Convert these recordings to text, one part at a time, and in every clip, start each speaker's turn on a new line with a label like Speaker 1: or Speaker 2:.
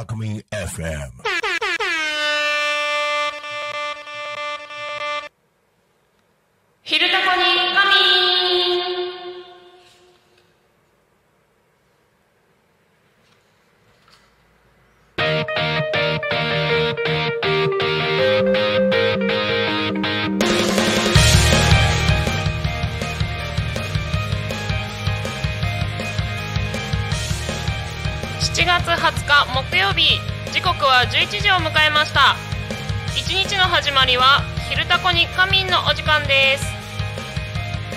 Speaker 1: タコミン FM
Speaker 2: ました。一日の始まりは「昼タコに仮眠」のお時間です。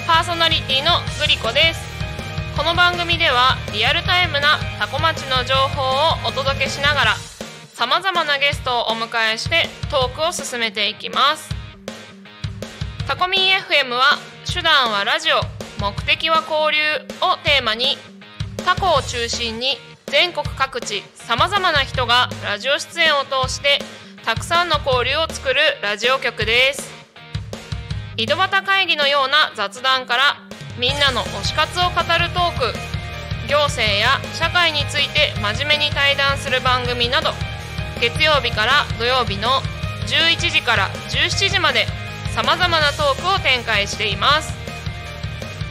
Speaker 2: パーソナリティのグリコです。この番組ではリアルタイムなタコ町の情報をお届けしながらさまざまなゲストをお迎えしてトークを進めていきます。タコミン FM は手段はラジオ目的は交流をテーマにタコを中心に全国各地さまざまな人がラジオ出演を通してたくさんの交流を作るラジオ局です。井戸端会議のような雑談からみんなの推し活を語るトーク行政や社会について真面目に対談する番組など月曜日から土曜日の11時から17時までさまざまなトークを展開しています。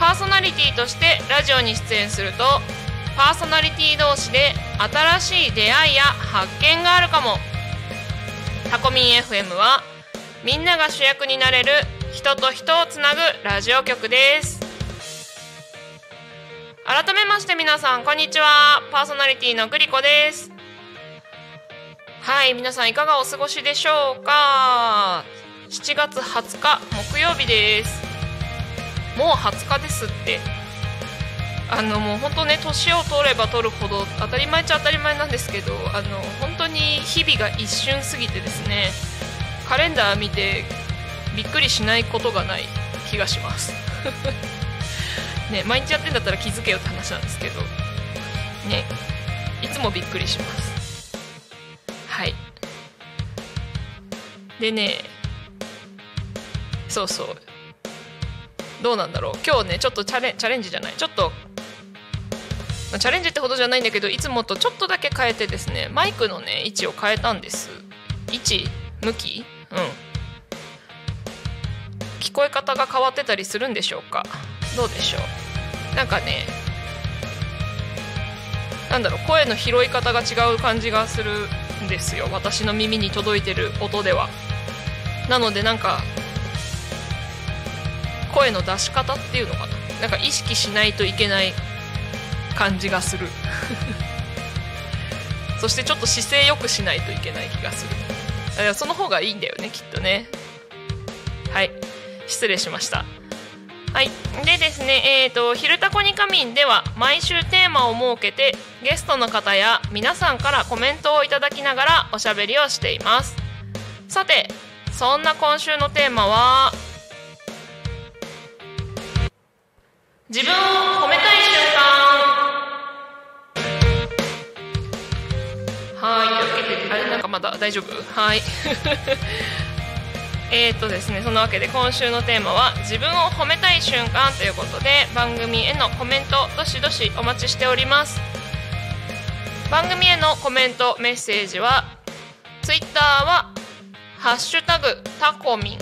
Speaker 2: パーソナリティとしてラジオに出演するとパーソナリティ同士で新しい出会いや発見があるかも。タコミン FM はみんなが主役になれる人と人をつなぐラジオ局です。改めまして皆さんこんにちは。パーソナリティのグリコです。はい皆さんいかがお過ごしでしょうか？7月20日木曜日です。もう20日ですって。あのもう本当ね年を取れば取るほど当たり前っちゃ当たり前なんですけどあの本当に日々が一瞬過ぎてですねカレンダー見てびっくりしないことがない気がします。ね毎日やってんだったら気づけよって話なんですけどねいつもびっくりします。はい。でねそうそう。どうなんだろう。今日ねちょっとチャレチャレンジじゃない。ちょっとまあチャレンジってほどじゃないんだけどいつもとちょっとだけ変えてですねマイクのね位置を変えたんです。位置向き？うん。聞こえ方が変わってたりするんでしょうか？どうでしょう？なんかねなんだろう声の拾い方が違う感じがするんですよ。私の耳に届いてる音では。なのでなんか声の出し方っていうのかな？なんか意識しないといけない感じがする。そしてちょっと姿勢よくしないといけない気がする。その方がいいんだよねきっとね。はい。失礼しました。はい。でですねえーと「昼タコに仮眠」では毎週テーマを設けてゲストの方や皆さんからコメントをいただきながらおしゃべりをしています。さてそんな今週のテーマは自分を褒めたい瞬間。はいというわけであれなんかまだ大丈夫？はい。えーとですねそのわけで今週のテーマは自分を褒めたい瞬間ということで番組へのコメントどしどしお待ちしております。番組へのコメントメッセージはツイッターはハッシュタグタコミン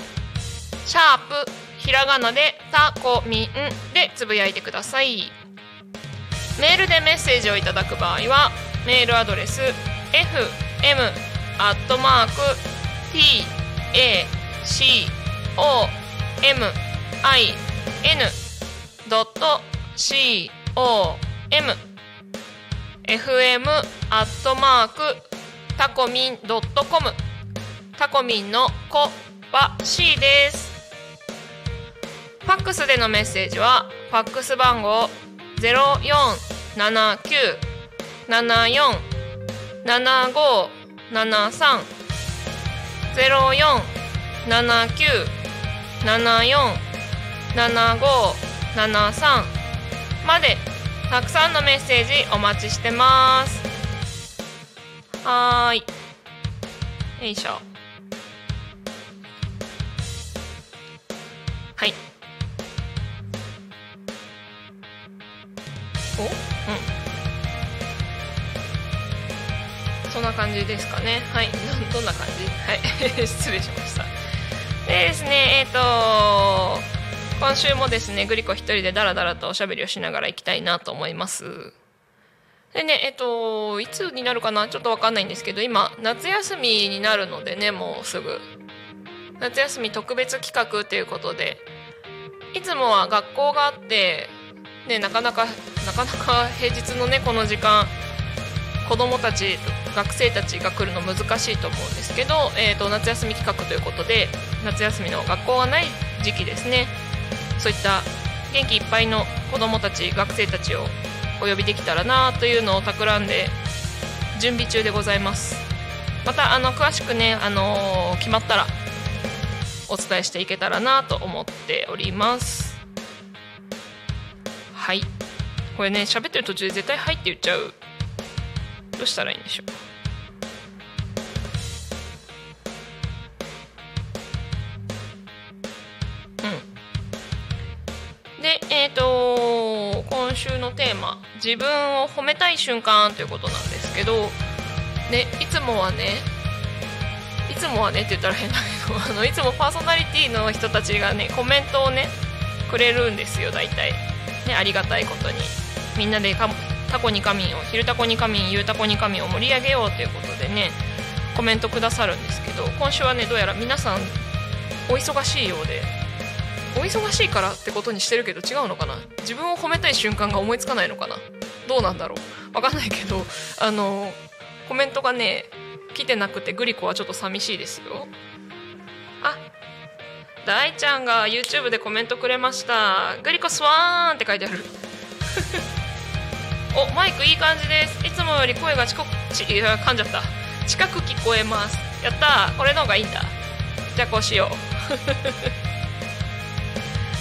Speaker 2: シャープひらがなでタコミンでつぶやいてください。メールでメッセージをいただく場合はメールアドレス fm アットマーク t a c o m i n ドット c o m fm アットマークタコミンドットコムタコミンの子は C です。ファックスでのメッセージはファックス番号0479747573までたくさんのメッセージお待ちしてます。はーい。よいしょ。はい。お？うん。んな感感じですかね。はい。どんな感じ？はい。失礼しました。でですねえっ、ー、と今週もですねグリコ一人でダラダラとおしゃべりをしながら行きたいなと思います。でねえっ、ー、といつになるかな？ちょっと分かんないんですけど今夏休みになるのでねもうすぐ。夏休み特別企画ということでいつもは学校があってねなかなかなかなか平日のねこの時間子どもたち学生たちが来るの難しいと思うんですけど、えーと、夏休み企画ということで夏休みの学校がない時期ですね。そういった元気いっぱいの子どもたち学生たちをお呼びできたらなというのを企んで準備中でございます。またあの詳しくね、あのー、決まったらお伝えしていけたらなと思っております。はい。これね喋ってる途中で絶対「はい」って言っちゃう。どうしたらいいんでしょうでえ、ー、と今週のテーマ「自分を褒めたい瞬間」ということなんですけどねいつもはねいつもはねって言ったら変だけどあのいつもパーソナリティの人たちがねコメントをねくれるんですよ大体。ねありがたいことに。みんなでタコに仮眠を昼タコに仮眠ゆうタコに仮眠を盛り上げようということでねコメントくださるんですけど今週はねどうやら皆さんお忙しいようでお忙しいからってことにしてるけど違うのかな？自分を褒めたい瞬間が思いつかないのかな？どうなんだろう？わかんないけど あのコメントがね来てなくてグリコはちょっと寂しいですよ。あ大ちゃんが YouTube でコメントくれました。グリコスワーンって書いてある。おマイクいい感じです。いつもより声が近くち噛んじゃった。近く聞こえます。やったこれの方がいいんだ。じゃあこうしよう。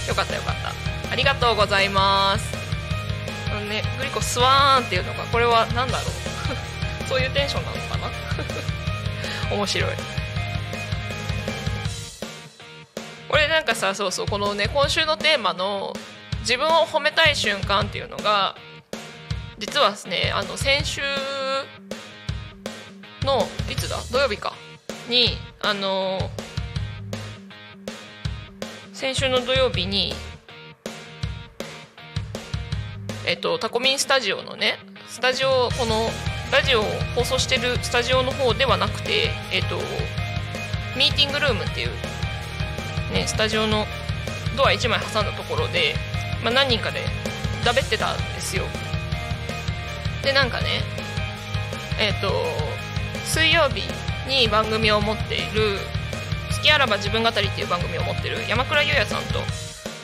Speaker 2: よかったよかった。ありがとうございます。あのねグリコスワーンっていうのがこれは何だろう？そういうテンションなのかな？面白い。これなんかさそうそうこのね今週のテーマの自分を褒めたい瞬間っていうのが実はですねあの先週のいつだ？土曜日か。にあの先週の土曜日にえっとタコミンスタジオのねスタジオこのラジオを放送してるスタジオの方ではなくてえっとミーティングルームっていうねスタジオのドア1枚挟んだところで、まあ、何人かでだべってたんですよ。でなんかねえっ、と水曜日に番組を持っている「好きあらば自分語り」っていう番組を持ってる山倉優也さんと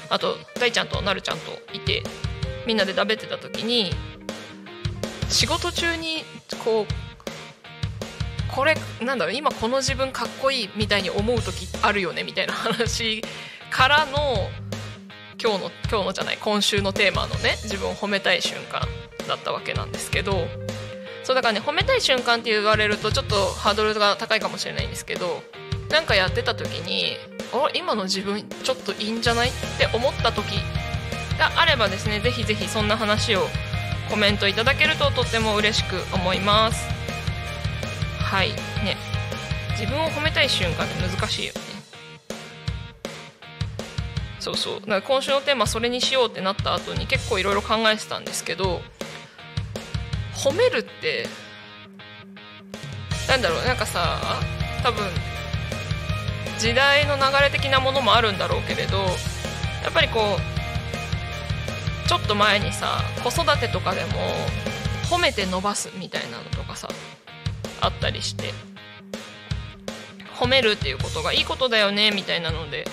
Speaker 2: あと大ちゃんとなるちゃんといてみんなでだべてた時に仕事中にこうこれなんだろう今この自分かっこいいみたいに思う時あるよねみたいな話からの今日の今日のじゃない今週のテーマのね自分を褒めたい瞬間だったわけなんですけどそうだからね褒めたい瞬間って言われるとちょっとハードルが高いかもしれないんですけどなんかやってた時にあ今の自分ちょっといいんじゃないって思った時があればですねぜひぜひそんな話をコメントいただけるととっても嬉しく思います。はい。ね。自分を褒めたい瞬間って難しいよね。そうそう。だか今週のテーマそれにしようってなった後に結構いろいろ考えてたんですけど褒めるってなんだろう。なんかさ多分時代の流れ的なものもあるんだろうけれどやっぱりこうちょっと前にさ子育てとかでも褒めて伸ばすみたいなのとかさあったりして褒めるっていうことがいいことだよねみたいなので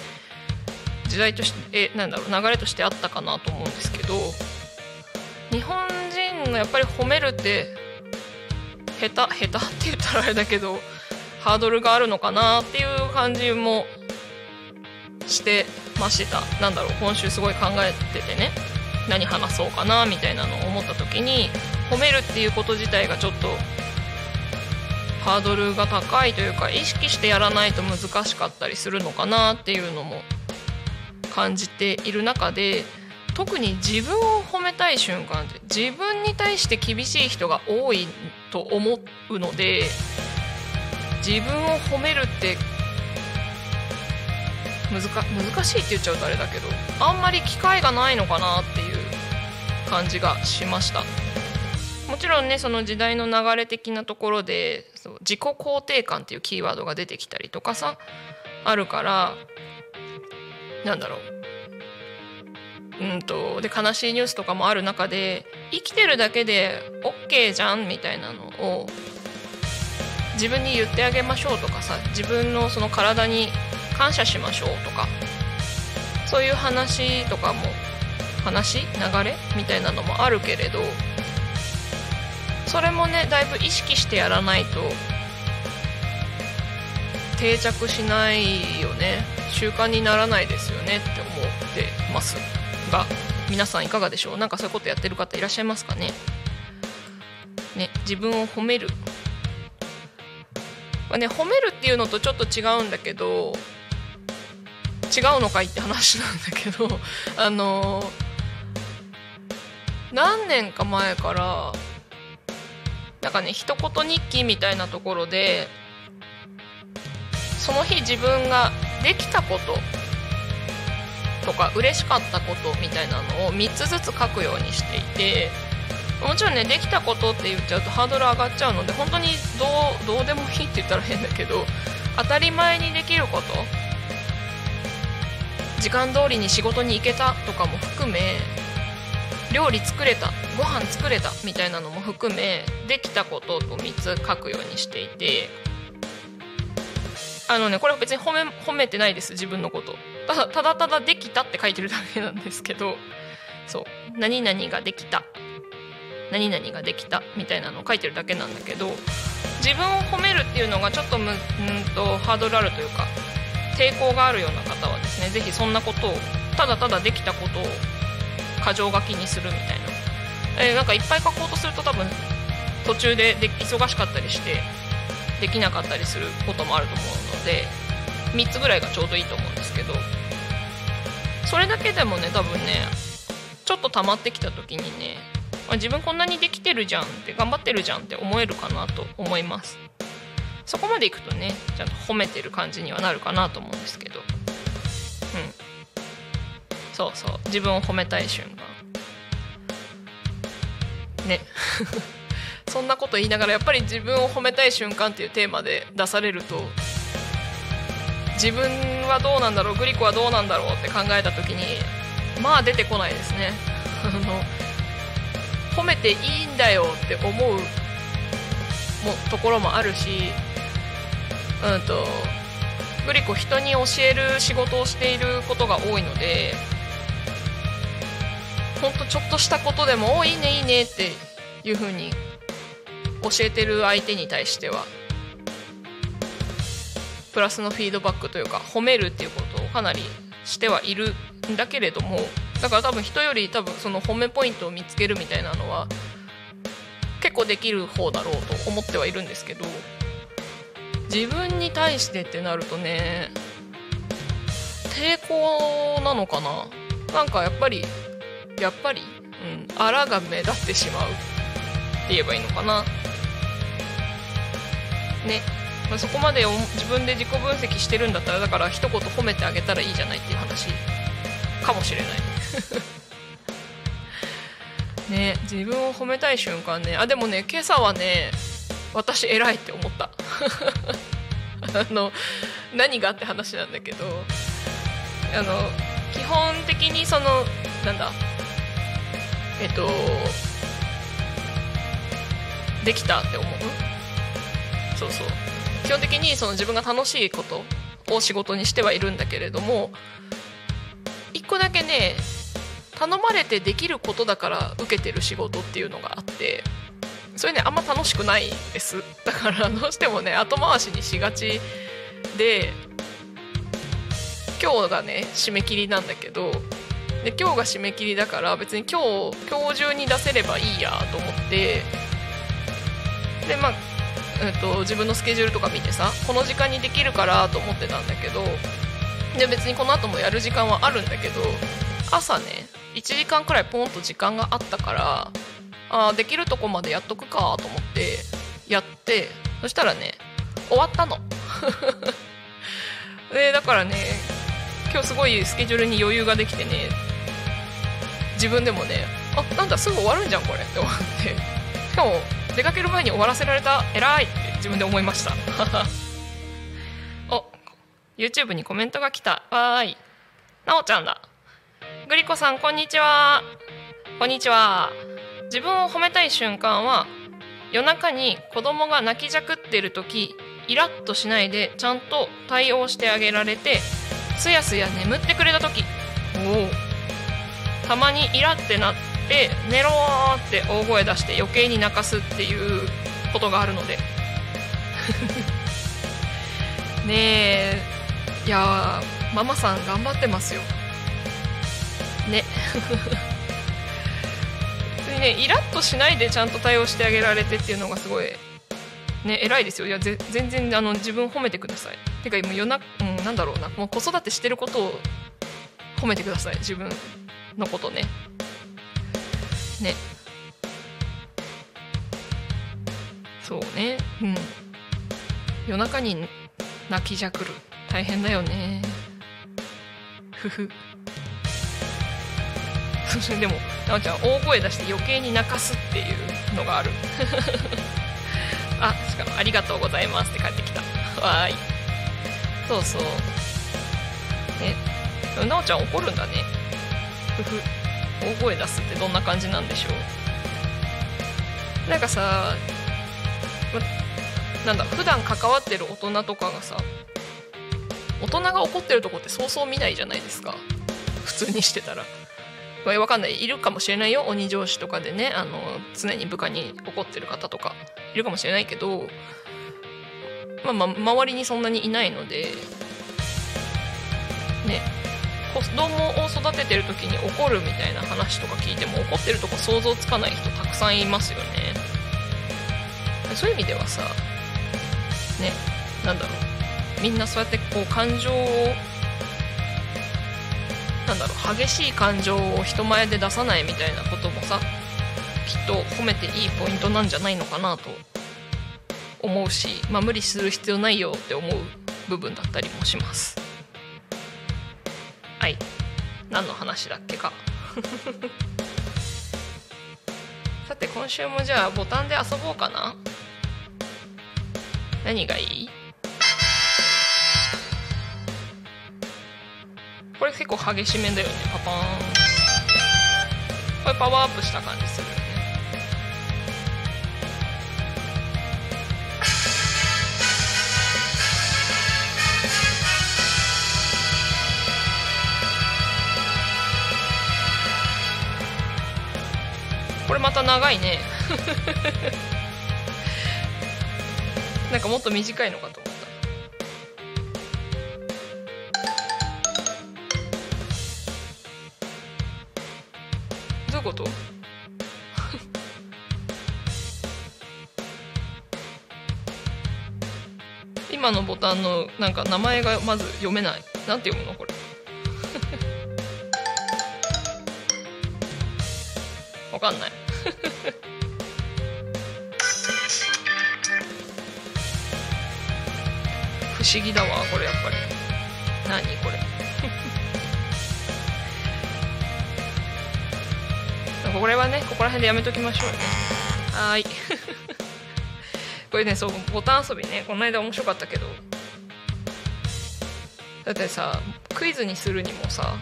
Speaker 2: 時代としてえなんだろう流れとしてあったかなと思うんですけど日本人のやっぱり褒めるって下手下手って言ったらあれだけどハードルがあるのかなっていう感じもしてました。なんだろう今週すごい考えててね。何話そうかなみたいなのを思った時に褒めるっていうこと自体がちょっとハードルが高いというか意識してやらないと難しかったりするのかなっていうのも感じている中で特に自分を褒めたい瞬間って自分に対して厳しい人が多いと思うので自分を褒めるって難しいって言っちゃうとあれだけどあんまり機会がないのかなっていう感じがしました。もちろんねその時代の流れ的なところでそう自己肯定感っていうキーワードが出てきたりとかさあるからなんだろう。うんとで悲しいニュースとかもある中で生きてるだけで OK じゃんみたいなのを自分に言ってあげましょうとかさ自分のその体に感謝しましょうとかそういう話とかも話流れみたいなのもあるけれどそれもねだいぶ意識してやらないと定着しないよね。習慣にならないですよねって思ってますが皆さんいかがでしょう？なんかそういうことやってる方いらっしゃいますかね？ね自分を褒める。ね褒めるっていうのとちょっと違うんだけど違うのかいって話なんだけど あの何年か前からなんかね一言日記みたいなところでその日自分ができたこととか嬉しかったことみたいなのを3つずつ書くようにしていてもちろんねできたことって言っちゃうとハードル上がっちゃうので本当にどうどうでもいいって言ったら変だけど当たり前にできること。時間通りに仕事に行けたとかも含め料理作れたご飯作れたみたいなのも含めできたことと3つ書くようにしていて。あのねこれは別に褒め褒めてないです自分のこと。ただただただできたって書いてるだけなんですけど。そう。何々ができた。何々ができたみたいなのを書いてるだけなんだけど自分を褒めるっていうのがちょっとむんとハードルあるというか抵抗があるような方はですね是非そんなことをただただできたことを箇条書きにするみたいな、えー、なんかいっぱい書こうとすると多分途中でで忙しかったりしてできなかったりすることもあると思うので3つぐらいがちょうどいいと思うんですけどそれだけでもね多分ねちょっと溜まってきた時にね自分こんなにできてるじゃんって頑張ってるじゃんって思えるかなと思います。そこまでいくとねちゃんと褒めてる感じにはなるかなと思うんですけど。うん。そうそう。自分を褒めたい瞬間。ね。そんなこと言いながらやっぱり自分を褒めたい瞬間っていうテーマで出されると自分はどうなんだろうグリコはどうなんだろうって考えた時にまあ出てこないですね。あの褒めていいんだよって思うもところもあるしうんとグリコ人に教える仕事をしていることが多いのでほんとちょっとしたことでも「おいいねいいね」っていう風に教えてる相手に対してはプラスのフィードバックというか褒めるっていうことをかなりしてはいるんだけれどもだから多分人より多分その褒めポイントを見つけるみたいなのは結構できる方だろうと思ってはいるんですけど自分に対してってなるとね抵抗なのかな？なんかやっぱりやっぱりうんあらが目立ってしまうって言えばいいのかな？ね、ま、そこまで自分で自己分析してるんだったらだから一言褒めてあげたらいいじゃないっていう話。かもしれない。ね自分を褒めたい瞬間ね。あでもね今朝はね私偉いって思った。あの何がって話なんだけど。あの基本的にそのなんだ？えっとできたって思う？そうそう。基本的にその自分が楽しいことを仕事にしてはいるんだけれども一個だけね頼まれてできることだから受けてる仕事っていうのがあってそれねあんま楽しくないです。だからどうしてもね後回しにしがちで今日がね締め切りなんだけどで今日が締め切りだから別に今日今日中に出せればいいやと思ってでまあ、えっと、自分のスケジュールとか見てさこの時間にできるからと思ってたんだけどで別にこの後もやる時間はあるんだけど朝ね1時間くらいポンと時間があったからあできるとこまでやっとくかと思ってやってそしたらね終わったの。でだからね今日すごいスケジュールに余裕ができてね自分でもねあなんだすぐ終わるんじゃんこれって思って。しかも出かける前に終わらせられた偉いって自分で思いました。YouTube にコメントが来た。わーい。なおちゃんだ。グリコさんこんにちは。こんにちは。自分を褒めたい瞬間は夜中に子供が泣きじゃくってる時イラッとしないでちゃんと対応してあげられてすやすや眠ってくれた時。おたまにイラってなって寝ろって大声出して余計に泣かすっていうことがあるので。ねえ。いやママさん頑張ってますよ。ね。ねイラッとしないでちゃんと対応してあげられてっていうのがすごいね偉いですよ。いや全然あの自分褒めてください。てか今夜な、うん、なんだろうな。もう子育てしてることを褒めてください。自分のことね。ね。そうね。うん。夜中に泣きじゃくる。大変だよね。ふふ。でもなおちゃん大声出して余計に泣かすっていうのがある。あしかも「ありがとうございます」って帰ってきた。わーい。そうそう。ねなおちゃん怒るんだね。ふふ。大声出すってどんな感じなんでしょう。なんかさ、ま、なんだ普段関わってる大人とかがさ大人が怒ってるとこってそうそう見ないじゃないですか。普通にしてたら。わかんない。いるかもしれないよ。鬼上司とかでね。あの常に部下に怒ってる方とか。いるかもしれないけど、まあ、ま周りにそんなにいないので。ね。子供を育ててる時に怒るみたいな話とか聞いても怒ってるとこ想像つかない人たくさんいますよね。そういう意味ではさね。なんだろう。みんなそうやってこう感情をなんだろう激しい感情を人前で出さないみたいなこともさきっと褒めていいポイントなんじゃないのかなと思うし、まあ、無理する必要ないよって思う部分だったりもします。はい。何の話だっけか。さて今週もじゃあボタンで遊ぼうかな。何がいい？これ結構激しめだよね。パパーンこれパワーアップした感じするよね。これまた長いね。なんかもっと短いのかと。今のボタンのなんか名前がまず読めない。なんて読むのこれ。わかんない。不思議だわこれやっぱり。何これ。これはねここら辺でやめときましょうねはい。これねそうボタン遊びね。この間面白かったけど。だってさクイズにするにもさ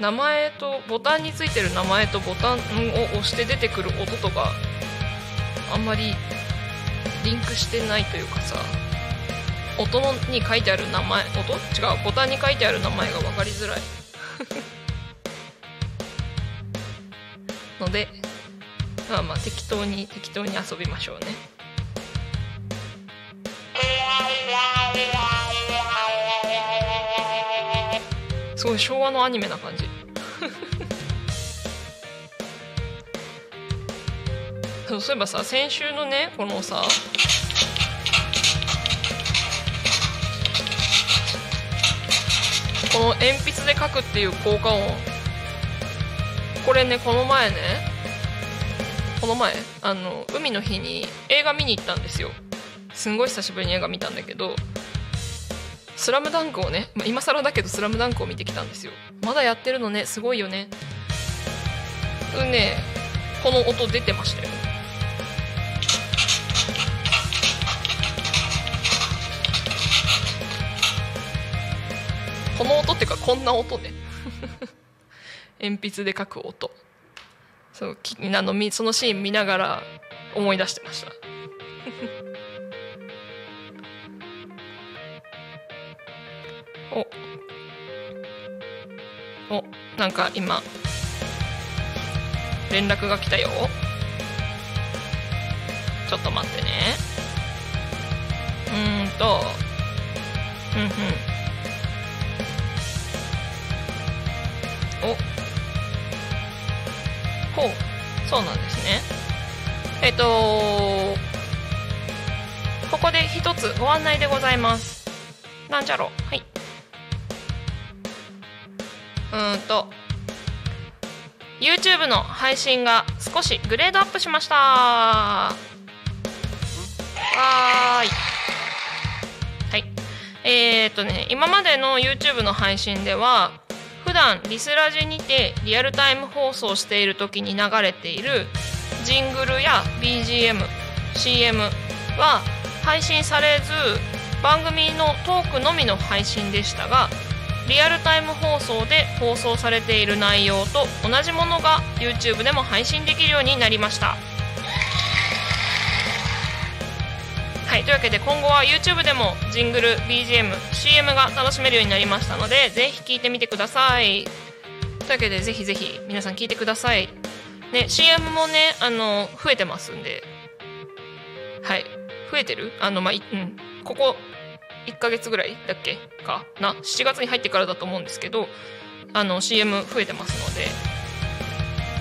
Speaker 2: 名前とボタンについてる名前とボタンを押して出てくる音とかあんまりリンクしてないというかさ音に書いてある名前音？違うボタンに書いてある名前が分かりづらい。のでまあまあ適当に適当に遊びましょうね。すごい昭和のアニメな感じ。そ うそういえばさ先週のねこのさこの鉛筆で書くっていう効果音。これねこの前ねこの前あの海の日に映画見に行ったんですよ。すんごい久しぶりに映画見たんだけど「スラムダンクをね、まあ、今更だけど「スラムダンクを見てきたんですよ。まだやってるのねすごいよね。うんねこの音出てましたよ。この音っていうかこんな音ね。鉛筆で書く音。そうきあのみそのシーン見ながら思い出してました。お。おなんか今。連絡が来たよ。ちょっと待ってね。うんと。うんうん。お。ほう。そうなんですね。えっとここで一つご案内でございます。なんじゃろ。はい。うんと YouTube の配信が少しグレードアップしました。わーい。はい。えー、っとね今までの YouTube の配信では普段リスラジにてリアルタイム放送している時に流れているジングルや BGMCM は配信されず番組のトークのみの配信でしたがリアルタイム放送で放送されている内容と同じものが YouTube でも配信できるようになりました。はいというわけで今後は YouTube でもジングル BGMCM が楽しめるようになりましたのでぜひ聴いてみてください。というわけでぜひぜひ皆さん聞いてください。ね CM もねあの増えてますんで。はい。増えてる？あのまあうん。ここ1ヶ月ぐらいだっけか？な7月に入ってからだと思うんですけどあの CM 増えてますので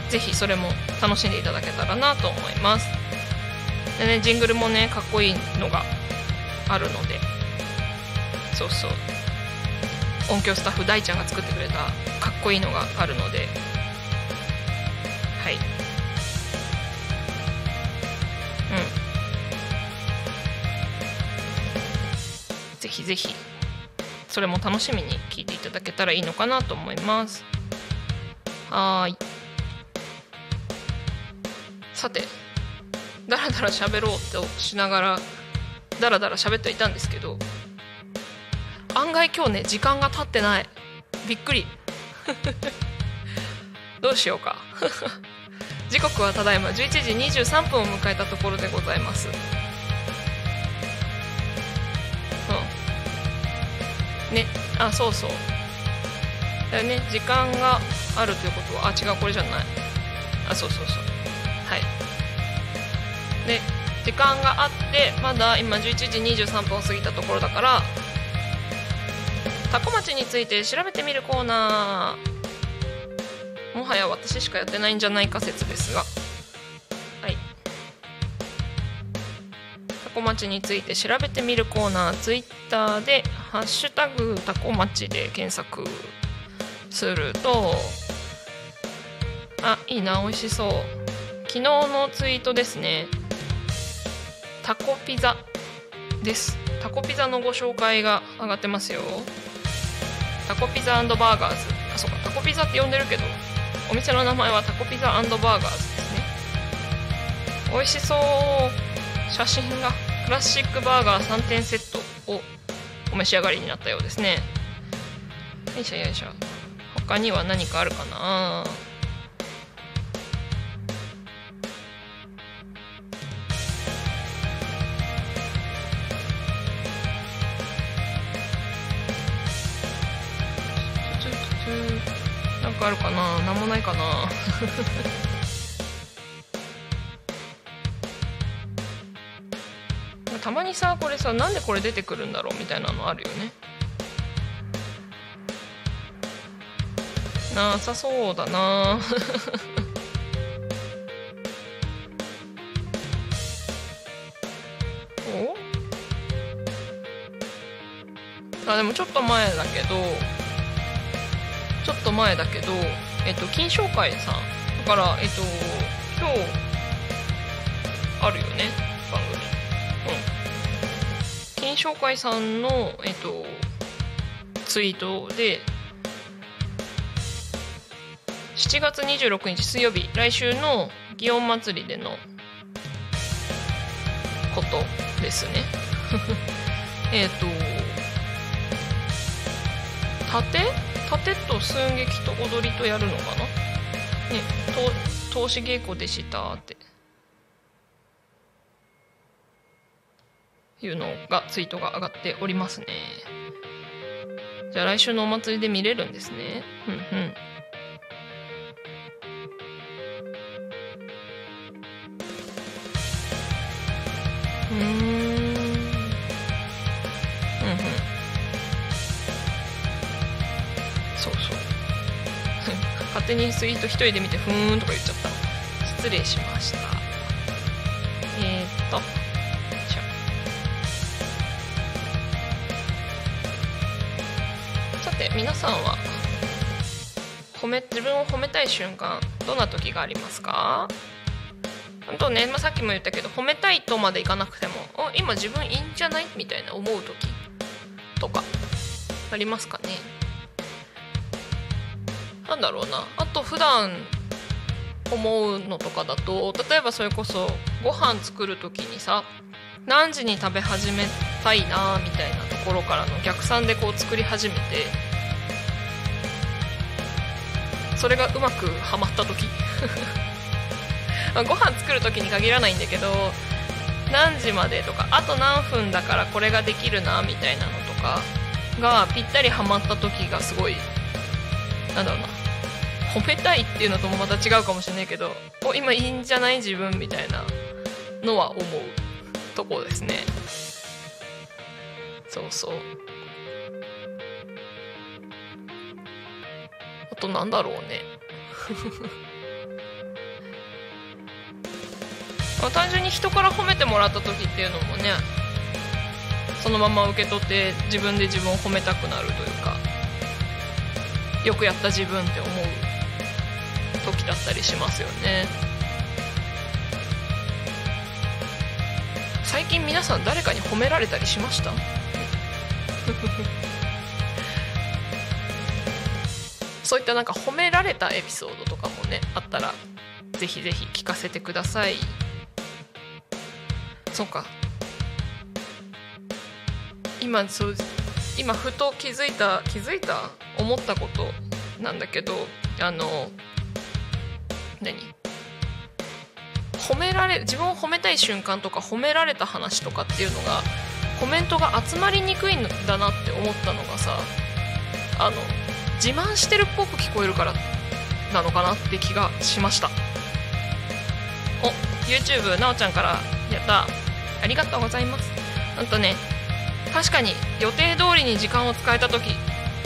Speaker 2: ぜひそれも楽しんでいただけたらなと思います。でねジングルもねかっこいいのがあるので。そうそう。音響スタッフ大ちゃんが作ってくれたかっこいいのがあるので。はい。ぜひぜひそれも楽しみに聞いていただけたらいいのかなと思います。はーい。さてだらだら喋ろうとしながらだらだら喋っていたんですけど案外今日ね時間が経ってない。びっくり。どうしようか。時刻はただいま11時23分を迎えたところでございます。あそうそう。だよね。時間があるということは。あ違うこれじゃない。あそうそうそう。はい。で時間があってまだ今11時23分を過ぎたところだからタコ町について調べてみるコーナー。もはや私しかやってないんじゃないか説ですが。はい。タコ町について調べてみるコーナーツイッターで「ハッシュタグタコ町」で検索するとあいいな美味しそう。昨日のツイートですね。タコピザです。タコピザのご紹介が上がってますよ。タコピザバーガーズ。あそうかタコピザって呼んでるけどお店の名前はタコピザバーガーズですね。美味しそう。写真がクラシックバーガー3点セットをお召し上がりになったようですね。よいしょよいしょ。他には何かあるかな？なんかあるかな？なんもないかな？たまにさこれさなんでこれ出てくるんだろうみたいなのあるよね。なさそうだな。お？あでもちょっと前だけどちょっと前だけど、えっと、金賞会さん。だから、えっと、今日あるよね。紹介さんの、えっと、ツイートで7月26日水曜日来週の祇園祭りでのことですね。えっと盾？盾と寸劇と踊りとやるのかな？ね投資稽古でしたって。いうのがツイートが上がっておりますね。じゃあ来週のお祭りで見れるんですね。うんうん。うんうん。うんそうそう。勝手にツイート一人で見てふーんとか言っちゃった。失礼しました。皆さんは？褒め自分を褒めたい瞬間どんな時がありますか？本当ね、まあ、さっきも言ったけど褒めたいとまでいかなくても今自分いいんじゃない？みたいな思う時とかありますかね？なんだろうな。あと普段思うのとかだと例えばそれこそご飯作る時にさ何時に食べ始めたいなみたいなところからの逆算でこう作り始めてそれがうまくはまった時。ご飯作る時に限らないんだけど何時までとかあと何分だからこれができるなみたいなのとかがぴったりはまった時がすごいなんだろうな。褒めたいっていうのともまた違うかもしれないけどお今いいんじゃない自分みたいなのは思うとこですね。そうそう。あとなんだろうね。単純に人から褒めてもらった時っていうのもねそのまま受け取って自分で自分を褒めたくなるというかよくやった自分って思う時だったりしますよね。最近皆さん誰かに褒められたりしました？そういったなんか褒められたエピソードとかもねあったらぜひぜひ聞かせてください。そうか。今そう今ふと気づいた気づいた思ったことなんだけどあの何？褒められ自分を褒めたい瞬間とか褒められた話とかっていうのがコメントが集まりにくいんだなって思ったのがさあの自慢してるっぽく聞こえるからなのかなって気がしました。お YouTube なおちゃんからやった。ありがとうございます。うんとね確かに予定通りに時間を使えた時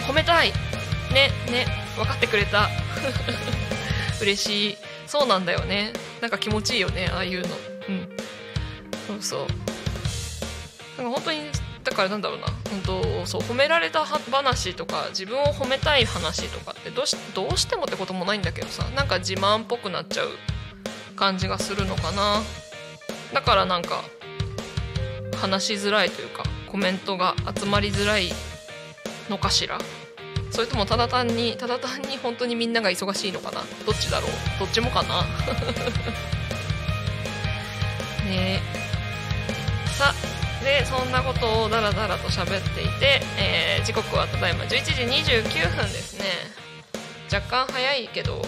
Speaker 2: 褒めたい。ねね分かってくれた。嬉しい。そうなんだよね。なんか気持ちいいよねああいうの。うん。そうそう。なんか本当にだからなんだろうな。本当そう褒められた話とか自分を褒めたい話とかってどうしどうしてもってこともないんだけどさなんか自慢っぽくなっちゃう感じがするのかな。だからなんか話しづらいというかコメントが集まりづらいのかしら。それともただ単にただ単に本当にみんなが忙しいのかな。どっちだろう。どっちもかな。ね。えさあでそんなことをダラダラと喋っていて、えー、時刻はただいま11時29分ですね。若干早いけど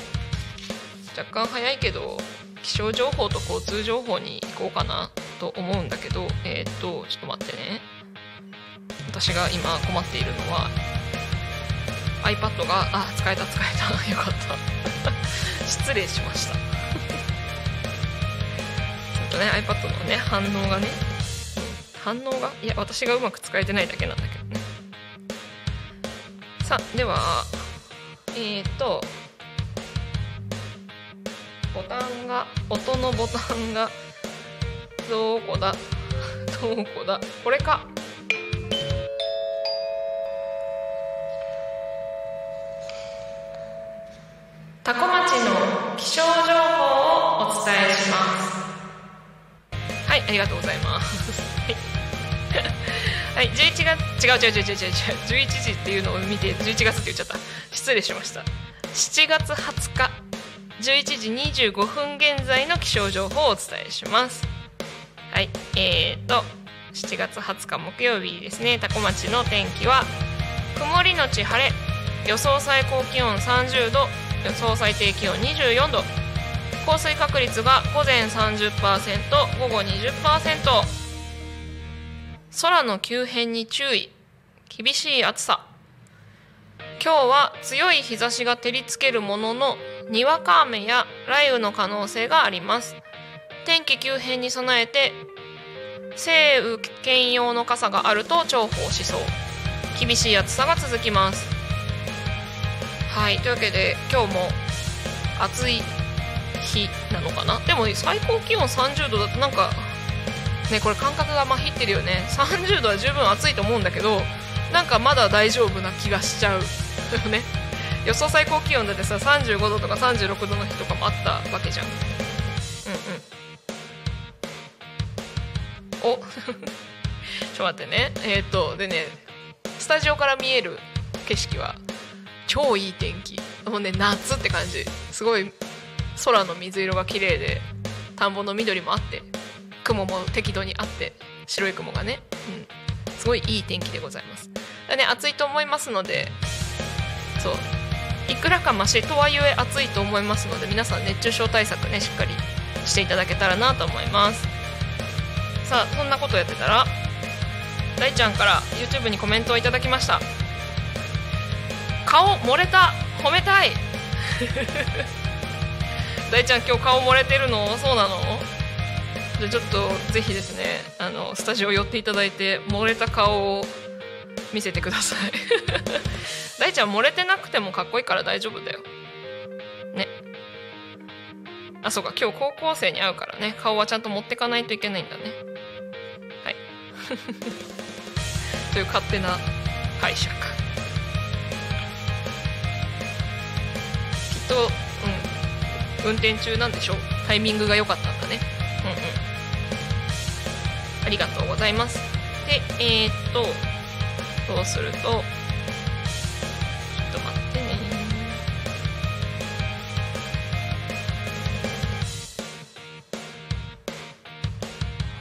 Speaker 2: 若干早いけど気象情報と交通情報に行こうかなと思うんだけどえー、っとちょっと待ってね。私が今困っているのは iPad があ使えた使えた。よかった。失礼しました。ちょっとね iPad のね反応がね反応が？いや私がうまく使えてないだけなんだけどね。さあではえっ、とボタンが音のボタンがどこだ？どこだ？これか。多古町の気象情報をお伝えします。はいありがとうございます。はい11月違う違う違う違う違う11時っていうのを見て11月って言っちゃった。失礼しました。7月20日11時25分現在の気象情報をお伝えします。はいえーと7月20日木曜日ですね。多古町の天気は曇りのち晴れ予想最高気温30度予想最低気温24度。降水確率が午前30%午後20%空の急変に注意。厳しい暑さ。今日は強い日差しが照りつけるもののにわか雨や雷雨の可能性があります。天気急変に備えて晴雨兼用の傘があると重宝しそう。厳しい暑さが続きます。はいというわけで今日も暑い日なのかな？でも最高気温30度だとなんかねこれ感覚がまひってるよね。30度は十分暑いと思うんだけどなんかまだ大丈夫な気がしちゃうね。予想最高気温だってさ35度とか36度の日とかもあったわけじゃん。うんうん。お。ちょっと待ってね。えー、っとでねスタジオから見える景色は超いい天気。もうね夏って感じ。すごい空の水色が綺麗で田んぼの緑もあって。雲も適度にあって白い雲がね、うん、すごいいい天気でございます。だね暑いと思いますのでそう。いくらかマシとはいえ暑いと思いますので皆さん熱中症対策ねしっかりしていただけたらなと思います。さあそんなことやってたら大ちゃんから YouTube にコメントをいただきました。顔漏れた？褒めたい？大ちゃん今日顔漏れてるの？そうなの？じゃちょっとぜひですねあのスタジオ寄っていただいて漏れた顔を見せてください。大ちゃん漏れてなくてもかっこいいから大丈夫だよ。ね。あそうか今日高校生に会うからね。顔はちゃんと持ってかないといけないんだね。はい。という勝手な解釈。きっとうん。運転中なんでしょ？うタイミングが良かったんだね。うんうん。ありがとうございます。でえー、っとそうするとちょっと待ってね。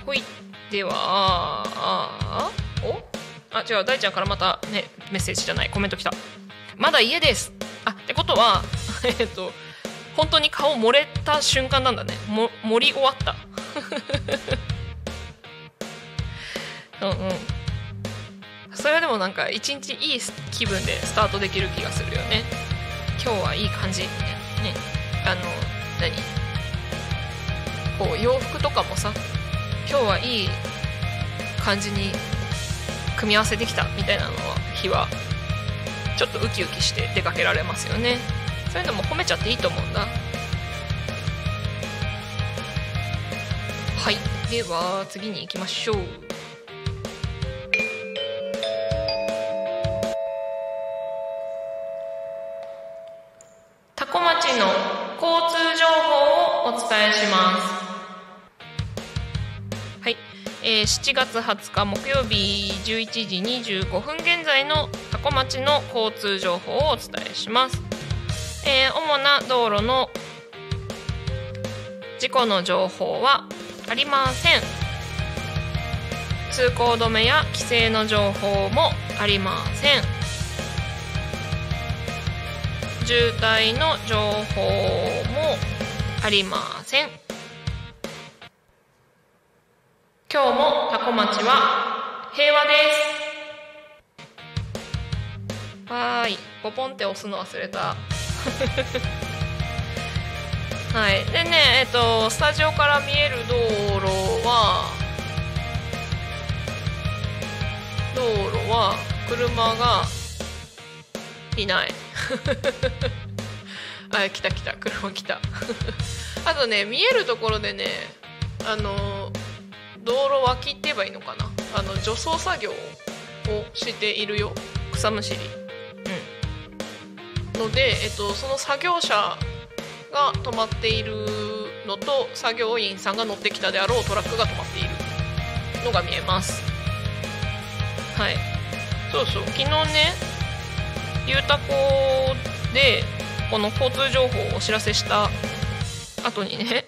Speaker 2: ほいではお？あ違う大ちゃんからまたねメッセージじゃない。コメント来た。まだ家です。あってことは えっと本当に顔漏れた瞬間なんだね。も盛り終わった。うんうん。それはでもなんか一日いい気分でスタートできる気がするよね。今日はいい感じみたいなね。あの何？こう洋服とかもさ今日はいい感じに組み合わせできたみたいなのは日はちょっとウキウキして出かけられますよね。そういうのも褒めちゃっていいと思うんだ。はい。では次に行きましょう。えー、7月20日木曜日11時25分現在の多古町の交通情報をお伝えします。えー、主な道路の事故の情報はありません。通行止めや規制の情報もありません。渋滞の情報もありま今日も多古町は平和です。わーい。ポポンって押すの忘れた。はい。でねえっとスタジオから見える道路は道路は車がいない。あ来た来た。車来た。あとね見えるところでねあの道路脇って言えばいいのかな？あの除草作業をしているよ。草むしり。うん。ので、えっと、その作業車が止まっているのと作業員さんが乗ってきたであろうトラックが止まっているのが見えます。はい。そうそう。昨日ねゆうたこでこの交通情報をお知らせした後にね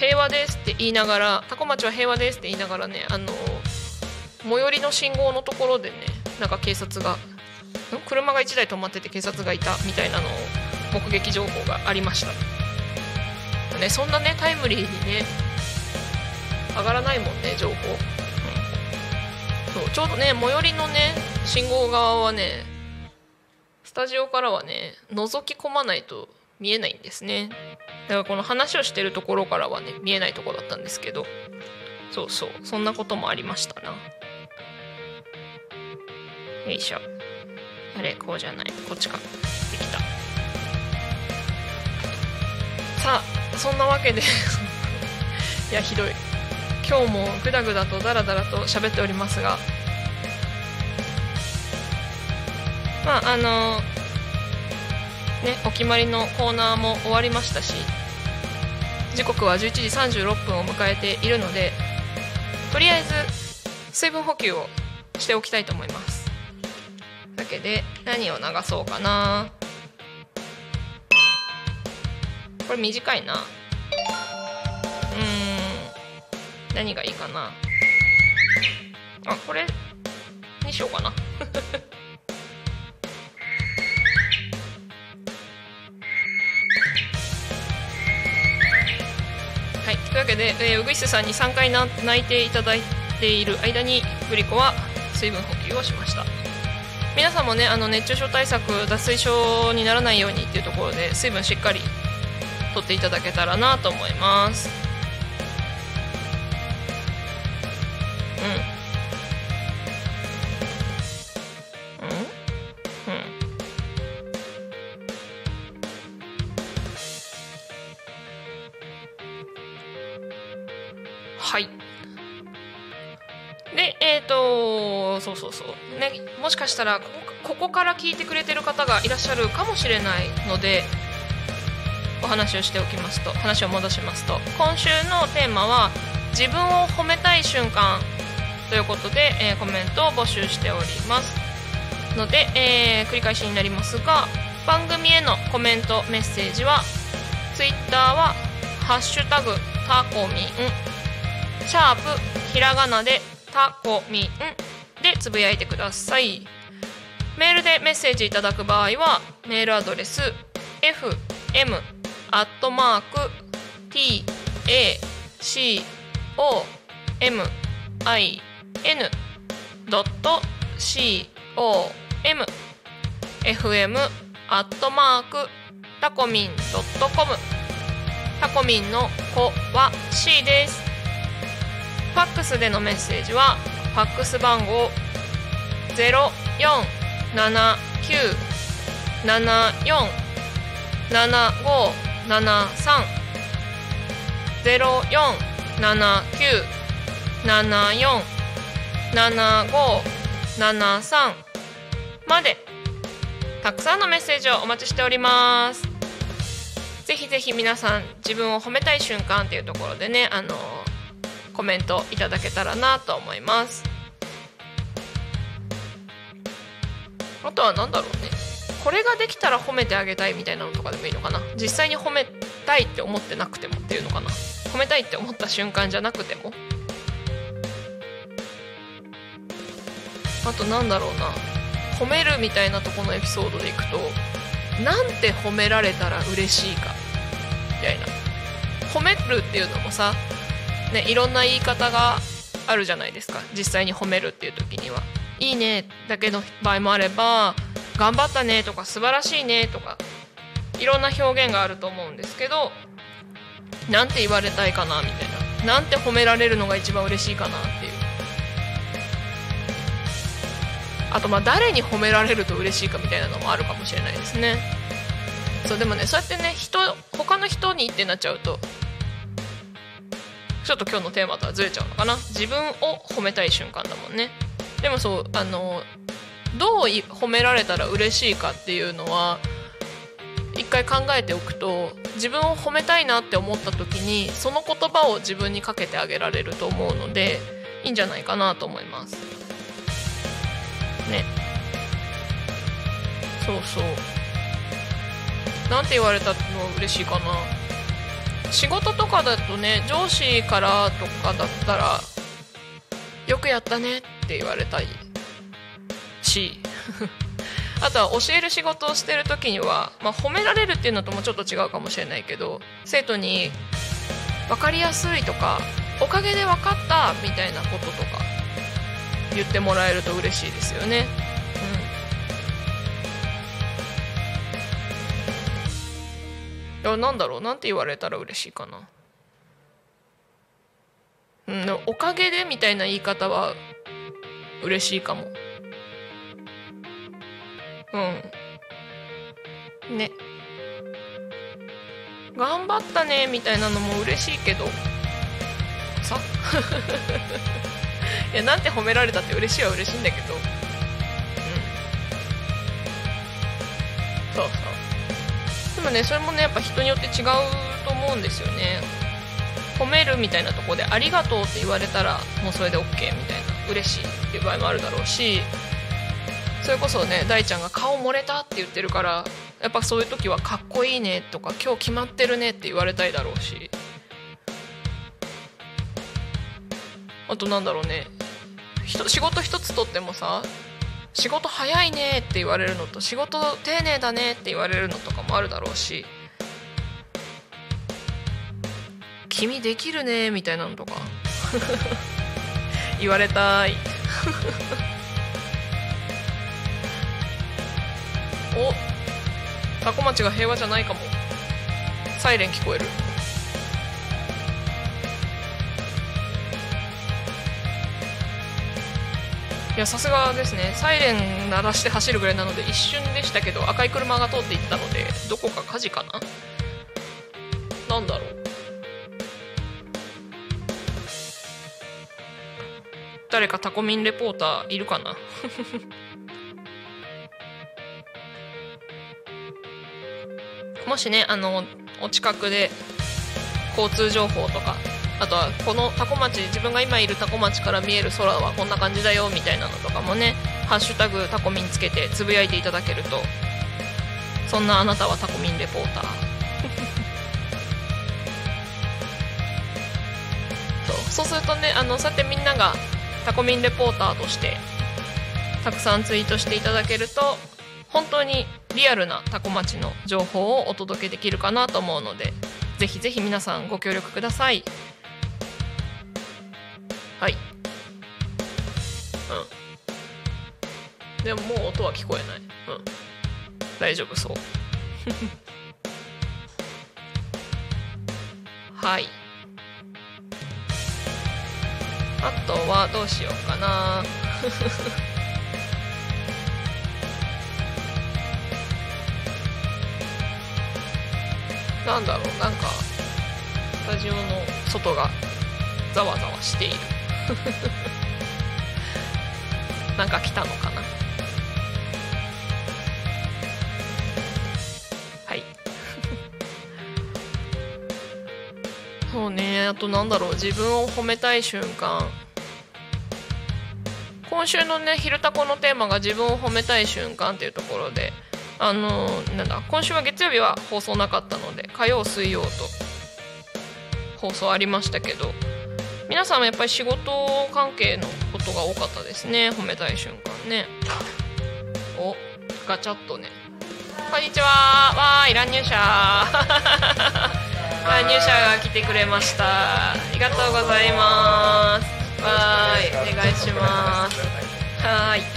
Speaker 2: 平和ですって言いながら多古町は平和ですって言いながらねあの最寄りの信号のところでねなんか警察が車が1台止まってて警察がいたみたいなのを目撃情報がありました。ねそんなねタイムリーにね上がらないもんね情報、そうちょうどね最寄りのね信号側はねスタジオからはね覗き込まないと見えないんですね。だからこの話をしてるところからはね見えないとこだったんですけど。そうそう。そんなこともありましたな。よいしょ。あれこうじゃない。こっちか。できた。さあそんなわけで。いやひどい。今日もグダグダとダラダラと喋っておりますが。まああのねお決まりのコーナーも終わりましたし時刻は11時36分を迎えているのでとりあえず水分補給をしておきたいと思います。だけで何を流そうかな。これ短いな。うん。何がいいかな。あこれにしようかな。というわけで、えー、ウグイスさんに3回な泣いていただいている間にグリコは水分補給をしました。皆さんもねあの熱中症対策脱水症にならないようにっていうところで水分しっかりとっていただけたらなと思います。そうそうそう。ねもしかしたらこここから聞いてくれてる方がいらっしゃるかもしれないのでお話をしておきますと話を戻しますと。今週のテーマは自分を褒めたい瞬間ということで、えー、コメントを募集しております。ので、えー、繰り返しになりますが番組へのコメントメッセージは Twitter は「ハッシュタグタコミン」シャープひらがなでタコミン。でつぶやいてくださいメールでメッセージいただく場合はメールアドレス F. M. アットマーク。T. A. C. O. M. I. N. .C. O. M. fm アットマークタコミンドットコムタコミンの子は C ですファックスでのメッセージはファックス番号0479747573 0479747573までたくさんのメッセージをお待ちしております。ぜひぜひ皆さん自分を褒めたい瞬間っていうところでねあのコメントいただけたらなと思います。あとは何だろうね。これができたら褒めてあげたいみたいなのとかでもいいのかな。実際に褒めたいって思ってなくてもっていうのかな。褒めたいって思った瞬間じゃなくても。あとなんだろうな。褒めるみたいなとこのエピソードでいくとなんて褒められたら嬉しいか。みたいな。褒めるっていうのもさ、ね、いろんな言い方があるじゃないですか。実際に褒めるっていう時には「いいね」だけの場合もあれば「頑張ったね」とか「素晴らしいね」とかいろんな表現があると思うんですけどなんて言われたいかなみたいな。なんて褒められるのが一番嬉しいかなっていう。あとまあ誰に褒められると嬉しいかみたいなのもあるかもしれないですね。そうでもねそうやってね人他の人にってなっちゃうとちょっと今日のテーマとはずれちゃうのかな？自分を褒めたい瞬間だもんね。でもそうあのどう褒められたら嬉しいかっていうのは一回考えておくと自分を褒めたいなって思った時にその言葉を自分にかけてあげられると思うのでいいんじゃないかなと思います。ね。そうそう。なんて言われたの嬉しいかな？仕事とかだとね上司からとかだったらよくやったねって言われたいし あとは教える仕事をしてる時には、まあ、褒められるっていうのともちょっと違うかもしれないけど生徒に分かりやすいとかおかげで分かったみたいなこととか言ってもらえると嬉しいですよね。うん、いやなんだろうなんて言われたら嬉しいかな。うん、おかげでみたいな言い方は嬉しいかも。うん。ね。頑張ったねみたいなのも嬉しいけどさ いやなんて褒められたって嬉しいは嬉しいんだけどうんそうそうでもねそれもねやっぱ人によって違うと思うんですよね。褒めるみたいなとこで「ありがとう」って言われたらもうそれで OK みたいな。嬉しいっていう場合もあるだろうしそれこそね大ちゃんが「顔漏れた」って言ってるからやっぱそういう時は「かっこいいね」とか「今日決まってるね」って言われたいだろうし。あとなんだろうね。仕事一つとってもさ仕事早いねって言われるのと仕事丁寧だねって言われるのとかもあるだろうし君できるねみたいなのとか 言われたい。おタコ町が平和じゃないかも。サイレン聞こえる。いやさすがですね。サイレン鳴らして走るぐらいなので一瞬でしたけど赤い車が通っていったのでどこか火事かな？なんだろう。誰かタコミンレポーターいるかな？もしねあのお近くで交通情報とかあとはこのタコ町自分が今いるタコ町から見える空はこんな感じだよみたいなのとかもね「ハッシュタグタコミン」つけてつぶやいていただけるとそんなあなたはタコミンレポーター。そうするとねあのそうやってみんながタコミンレポーターとしてたくさんツイートしていただけると本当にリアルなタコ町の情報をお届けできるかなと思うのでぜひぜひ皆さんご協力ください。でももう音は聞こえない。うん。大丈夫そう。はい。あとはどうしようかな。なんだろう。なんかスタジオの外がざわざわしている。なんか来たのかな。そうね。あとなんだろう。自分を褒めたい瞬間。今週のね「昼タコ」のテーマが自分を褒めたい瞬間っていうところで。あのなんだ。今週は月曜日は放送なかったので火曜水曜と放送ありましたけど。皆さんもやっぱり仕事関係のことが多かったですね。褒めたい瞬間ね。おガチャっとね。こんにちは。わーい乱入者。乱入者が来てくれました。ありがとうございます。わーいお願いします。はい。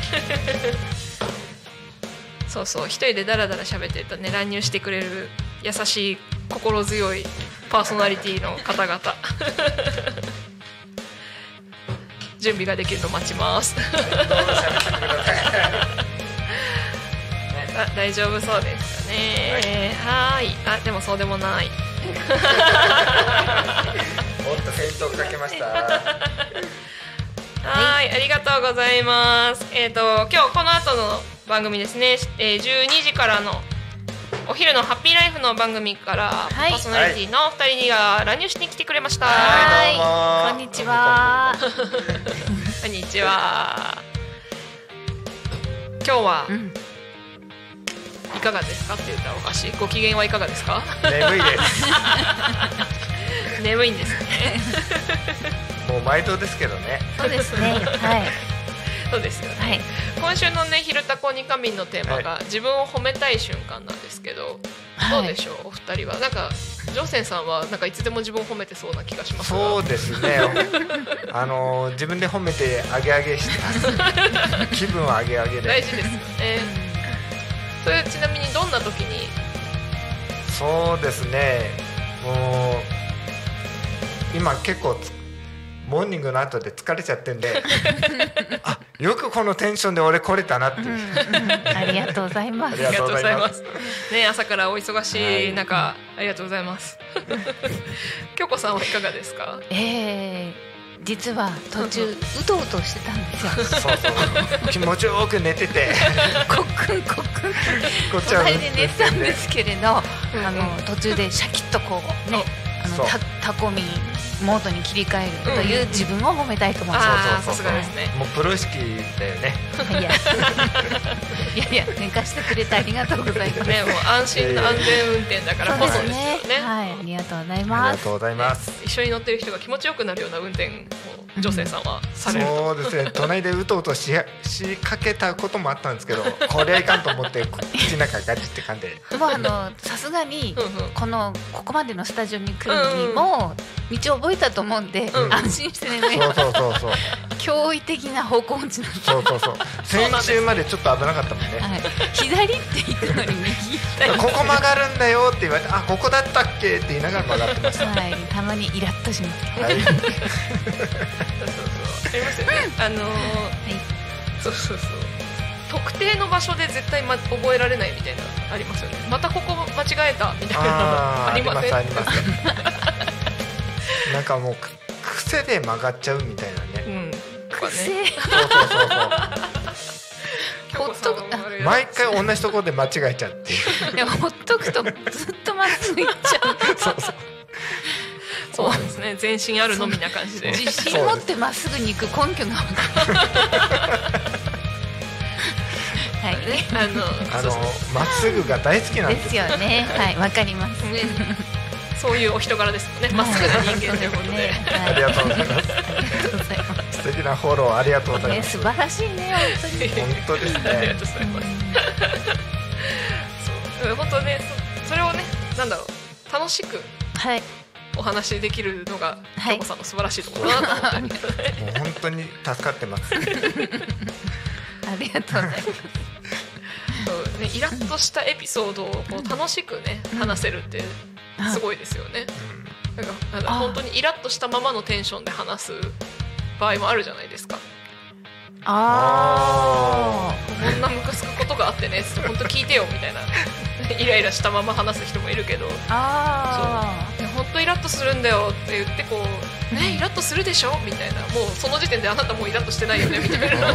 Speaker 2: そうそう一人でダラダラ喋ってるとね乱入してくれる優しい心強いパーソナリティの方々。準備ができるの待ちます。あ大丈夫そうですかね。はい。あでもそうでもない。
Speaker 1: もっと先頭かけました
Speaker 2: はいありがとうございますえっ、ー、と今日この後の番組ですね、えー、12時からのお昼のハッピーライフの番組から、はい、パーソナリティの二人が乱入してきてくれました。
Speaker 3: はい、こんにちは。
Speaker 2: こんにちは。今日は
Speaker 3: うん
Speaker 2: いかがですかって言ったらおかしい。ご機嫌はいかがですか？
Speaker 1: 眠いです。
Speaker 2: 眠いんですね。
Speaker 1: もう毎度ですけどね。
Speaker 3: そうですね。はい。
Speaker 2: そうですよね。
Speaker 3: はい。
Speaker 2: 今週のね「昼タコニカミン」のテーマが、自分を褒めたい瞬間なんですけど、どうでしょう？お二人は。なんかジョセンさんはなんかいつでも自分を褒めてそうな気がしますが。
Speaker 1: そうですね。あの自分で褒めてあげあげしてます。気分はあげあげで。
Speaker 2: 大事ですよねそれちなみにどんな時に？
Speaker 1: そうですね。もう今結構つモーニングの後で疲れちゃってんで あよくこのテンションで俺来れたなっていう、
Speaker 3: ありがとうございます。
Speaker 1: ありがとうございます。
Speaker 2: ね朝からお忙しい
Speaker 1: はい。
Speaker 2: 中、ありがとうございます。京子さんはいかがですか？
Speaker 3: えー、実は途中うとうとしてたんですよ。
Speaker 1: そうそう。気持ちよく寝てて。
Speaker 3: コックンコックン
Speaker 1: こっちは
Speaker 3: 隣で寝てたんですけれど、
Speaker 2: うん。
Speaker 3: あの途中でシャキッとこうね。あの
Speaker 1: そう。
Speaker 3: タタコミンモードに切り替えるという自分を褒めたいと思いま
Speaker 2: あー
Speaker 1: そうそうそう。
Speaker 2: さすがですね。
Speaker 1: もうプロ意識だよね。
Speaker 3: す。いや。いやいや寝かしてくれてありがとうございます。
Speaker 2: ねもう安心安全運転だからこそですよね。
Speaker 3: はい、ありがとうござい
Speaker 1: あり
Speaker 3: ます。
Speaker 1: がとうございます。
Speaker 2: 一緒に乗ってる人が気持ちよくなるような運転を女性さんはされると、
Speaker 1: そうですね。隣でうとうとししかけたこともあったんですけど これはいかんと思って口の中ガチって噛んで。
Speaker 3: もうあのさすがにこのここまでのスタジオに来るのにもう道を覚えたと思うんで、
Speaker 2: うん
Speaker 3: 安心して眠い
Speaker 1: そうそうそうそう。
Speaker 3: 驚異的な方向音痴なんで
Speaker 1: そうそうそう。先週までちょっと危なかったもんね。
Speaker 3: はい、左って言ったのに右行った。り
Speaker 1: ここ曲がるんだよって言われてあここだったっけって言いながら曲がってました
Speaker 3: はい、たまにイラッとします。
Speaker 1: はい
Speaker 2: そうそうそう。ありますよね。あのーそうそうそう。特定の場所で絶対、ま、覚えられないみたいなのありますよね。またここ間違えたみたいなの
Speaker 1: あー
Speaker 2: ありません？
Speaker 1: ありますあります。なんかもうく癖で曲がっちゃうみたいなね。
Speaker 2: うん。とかね。
Speaker 3: 癖
Speaker 1: そうそうそうそう。
Speaker 2: 京子さんは悪いな
Speaker 1: 毎回同じところで間違えちゃうっていう。
Speaker 3: いやほっとくとずっとまっすぐ行っちゃう。
Speaker 1: そうそう
Speaker 2: そうですね。全身あるのみな感じで。
Speaker 3: 自信持ってまっすぐに行く根拠が分かる。はい、
Speaker 2: ねあの
Speaker 1: あのまっすぐが大好きなん
Speaker 3: で
Speaker 1: です
Speaker 3: すよね。はい、わかります。
Speaker 2: ね。そういうお人柄ですもんね。まっすぐな人間ということで、
Speaker 1: ありがとうござい。ます
Speaker 3: ありがとうございま
Speaker 1: 素敵なフォローありがとうございます。
Speaker 3: 素晴らしいね、本当に。
Speaker 1: 本当です
Speaker 2: ありがとう
Speaker 1: ね
Speaker 2: ございます。そう。本当ねそそれをねなんだろう。楽しく。
Speaker 3: はい、
Speaker 2: お話しできるのが
Speaker 3: はい。
Speaker 2: 京子さんの素晴らしいところだなと思って、
Speaker 1: もう本当に助かってます。
Speaker 3: ありがとうございます。
Speaker 2: そうねイラッとしたエピソードをこう楽しくね話せるってすごいですよね。なん。かなんか
Speaker 3: あ
Speaker 2: 本当にイラッとしたままのテンションで話す場合もあるじゃないですか。
Speaker 3: あ
Speaker 2: こんなムカつくことがあってねつって本当聞いてよみたいな。イライラしたまま話す人もいるけど。
Speaker 3: あ、あ
Speaker 2: 本当イラッとするんだよって言ってこうねイラッとするでしょみたいな。もうその時点であなたもうイラッとしてないよねみたいな。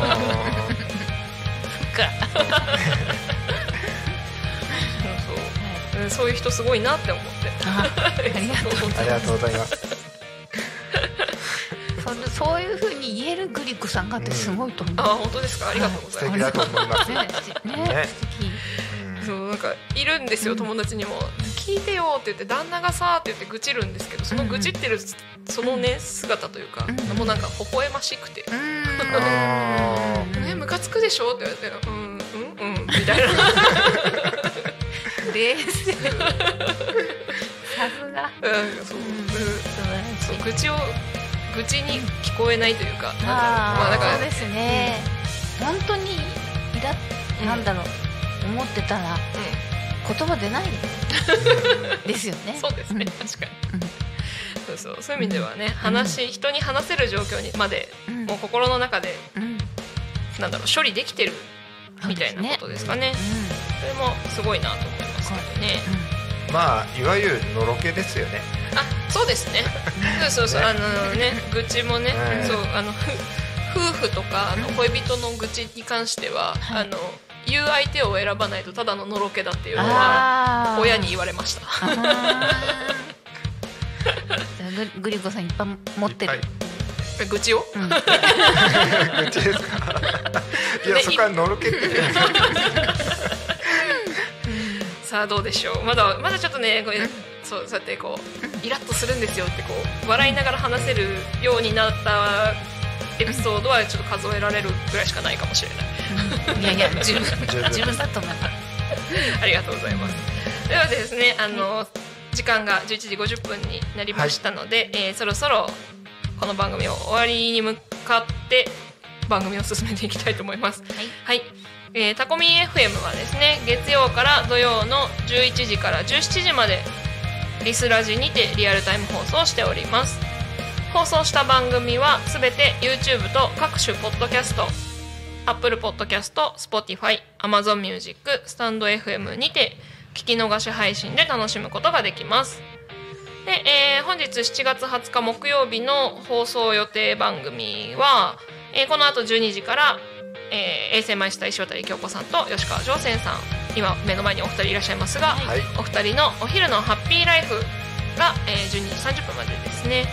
Speaker 2: そううんそういう人すごいなって思って。
Speaker 3: あ、ありがとうご
Speaker 1: ーありがとうございます。
Speaker 3: そのそういう風に言えるグリコさんがってすごいと思う。
Speaker 2: あ本当ですか？ありがとうございます。
Speaker 1: 素敵だと思います。
Speaker 3: ね、ね、
Speaker 1: ね。
Speaker 3: 素敵。
Speaker 1: うん。
Speaker 2: そうなんかいるんですよ友達にも「聞いてよ」って言って旦那がさって言って愚痴るんですけどその愚痴ってるそのね姿というか
Speaker 3: うん
Speaker 2: もうなんか微笑ましくて。
Speaker 3: うー
Speaker 1: あ「
Speaker 3: ん。
Speaker 2: ね ムカつくでしょ?」って言われて「うんうんうん」みたいな。
Speaker 3: 冷静。さすが。
Speaker 2: うんそう。うん
Speaker 3: 素晴らしい。
Speaker 2: そう愚痴を愚痴に聞こえないというかうまあだから
Speaker 3: そうですね。本当にイラッなんだろう。思ってたら。
Speaker 2: う
Speaker 3: 言葉出ないです。よね。
Speaker 2: ん。そうですね。
Speaker 3: うん。
Speaker 2: 確かに。そうそう。そういう意味ではね話人に話せる状況にまで
Speaker 3: うん。
Speaker 2: もう心の中で
Speaker 3: うん。
Speaker 2: なんだろう処理できてるみたいなことですかね。それもすごいなと思いますけどね。
Speaker 1: まあいわゆるのろけですよね。
Speaker 2: あ、そうですね。そうそうそう、
Speaker 1: ね。
Speaker 2: あのね、愚痴もね、
Speaker 1: うん。
Speaker 2: そうあのふ夫婦とかあの恋人の愚痴に関しては、
Speaker 3: はい。
Speaker 2: あの言う相手を選ばないとただののろけだっていうのは親に言われました。
Speaker 3: ググリコさんいっぱい持ってる。
Speaker 1: いっ。
Speaker 2: 愚痴を？
Speaker 3: うん。
Speaker 1: 愚痴ですか？いやそこはのろけてる。
Speaker 2: さあどうでしょう。まだまだちょっとねこれそうそうやってこうイラッとするんですよってこう笑いながら話せるようになったエピソードはちょっと数えられるぐらいしかないかもしれない。
Speaker 3: いやいや十分。
Speaker 1: 十分。
Speaker 3: だと思います
Speaker 2: ありがとうございます。ではですねあの時間が11時50分になりましたので、えーそろそろこの番組を終わりに向かって番組を進めていきたいと思います。
Speaker 3: はい。
Speaker 2: はい、えータコミン FM はですね月曜から土曜の11時から17時までリスラジにてリアルタイム放送しております放送した番組はすべて YouTube と各種ポッドキャスト Apple Podcast、Spotify、Amazon Music、スタンド FM にて聞き逃し配信で楽しむことができます。で、えー本日7月20日木曜日の放送予定番組は、えーこの後12時から、えー衛星マイスター石渡京子さんと吉川上泉さん。今目の前にお二人いらっしゃいますが、
Speaker 1: はい。
Speaker 2: お二人のお昼のハッピーライフが、えー12時30分までですね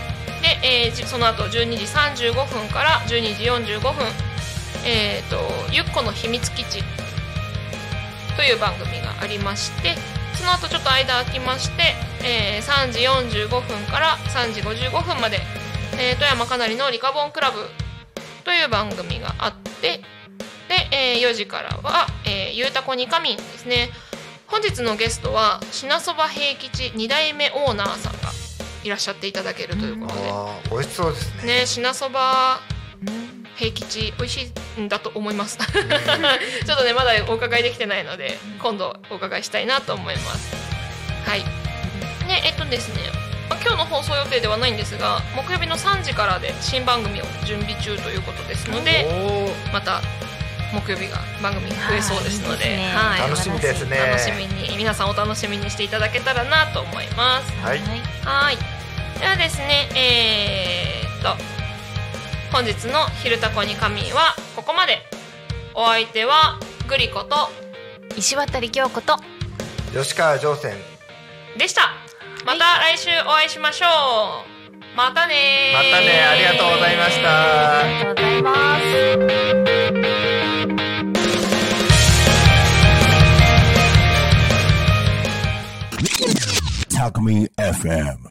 Speaker 2: で、えーその後12時35分から12時45分えー、とゆっこの秘密基地という番組がありましてその後ちょっと間空きまして、えー3時45分から3時55分まで、えー富山かなりのリカボンクラブという番組があってで、えー4時からは、えーゆうたこにかみんですね。本日のゲストは品そば平吉2代目オーナーさんがいらっしゃっていただけるということで、
Speaker 1: あー美味しそうですね。
Speaker 2: ね品そば平吉美味しいんだと思います。ちょっとねまだお伺いできてないので今度お伺いしたいなと思います。はい。ねえっとですねまあ今日の放送予定ではないんですが木曜日の3時からで新番組を準備中ということですのでまた木曜日が番組増えそうですので
Speaker 3: ね
Speaker 2: はい。
Speaker 1: 楽しみですね。
Speaker 2: 楽しみに皆さんお楽しみにしていただけたらなと思います。
Speaker 1: はい。
Speaker 2: はい。ではですね、えー、っと本日の「昼タコに仮眠」はここまで。お相手はグリコと
Speaker 3: 石渡京子と
Speaker 1: 吉川上泉
Speaker 2: でした。また来週お会いしましょう。またねー
Speaker 1: またねありがとうございました
Speaker 3: ありがとうございます。
Speaker 4: Talk Me FM.